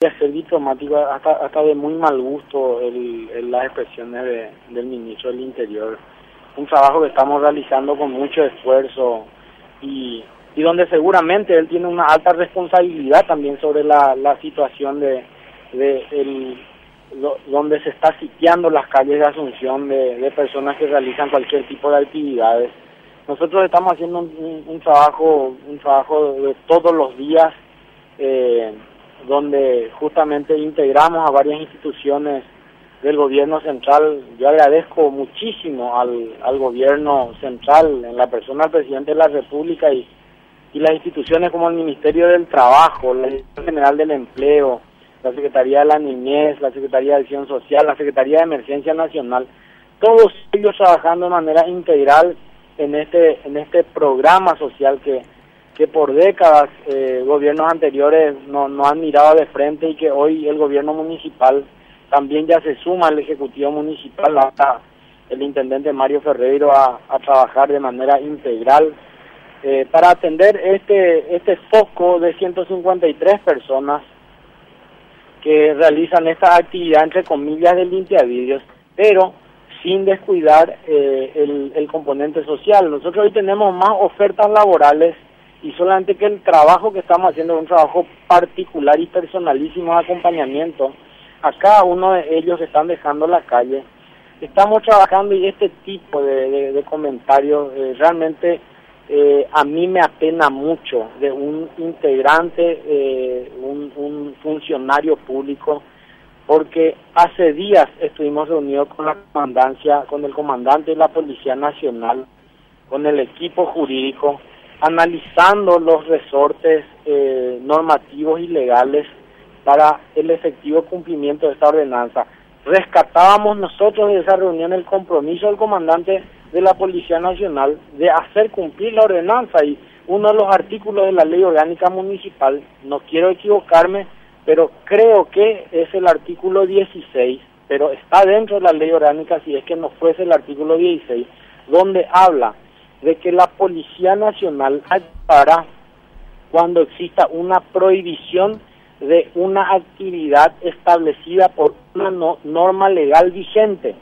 ser diplomático hasta, hasta de muy mal gusto el, las expresiones del ministro del Interior. Un trabajo que estamos realizando con mucho esfuerzo y, y donde seguramente él tiene una alta responsabilidad también sobre la, la situación de, de el, donde se está sitiando las calles de Asunción de, de, personas que realizan cualquier tipo de actividades. Nosotros estamos haciendo un, un trabajo un trabajo de todos los días. Eh, donde justamente integramos a varias instituciones del gobierno central. Yo agradezco muchísimo al, al gobierno central, en la persona del presidente de la República y, y las instituciones como el Ministerio del Trabajo, la Dirección General del Empleo, la Secretaría de la Niñez, la Secretaría de Acción Social, la Secretaría de Emergencia Nacional, todos ellos trabajando de manera integral en este, en este programa social que que por décadas eh, gobiernos anteriores no, no han mirado de frente y que hoy el gobierno municipal también ya se suma al Ejecutivo Municipal, el intendente Mario Ferreiro a, a trabajar de manera integral eh, para atender este, este foco de 153 personas que realizan esta actividad entre comillas de limpiavidrios, pero sin descuidar eh, el, el componente social. Nosotros hoy tenemos más ofertas laborales y solamente que el trabajo que estamos haciendo es un trabajo particular y personalísimo de acompañamiento. A cada uno de ellos están dejando la calle. Estamos trabajando y este tipo de, de, comentarios eh, realmente eh, a mí me apena mucho de un integrante, eh, un, un funcionario público, porque hace días estuvimos reunidos con la comandancia, con el comandante de la Policía Nacional, con el equipo jurídico, analizando los resortes eh, normativos y legales para el efectivo cumplimiento de esta ordenanza. Rescatábamos nosotros de esa reunión el compromiso del comandante de la Policía Nacional de hacer cumplir la ordenanza y uno de los artículos de la ley orgánica municipal, no quiero equivocarme, pero creo que es el artículo 16, pero está dentro de la ley orgánica si es que no fuese el artículo 16, donde habla de que la Policía Nacional actuará cuando exista una prohibición de una actividad establecida por una norma legal vigente.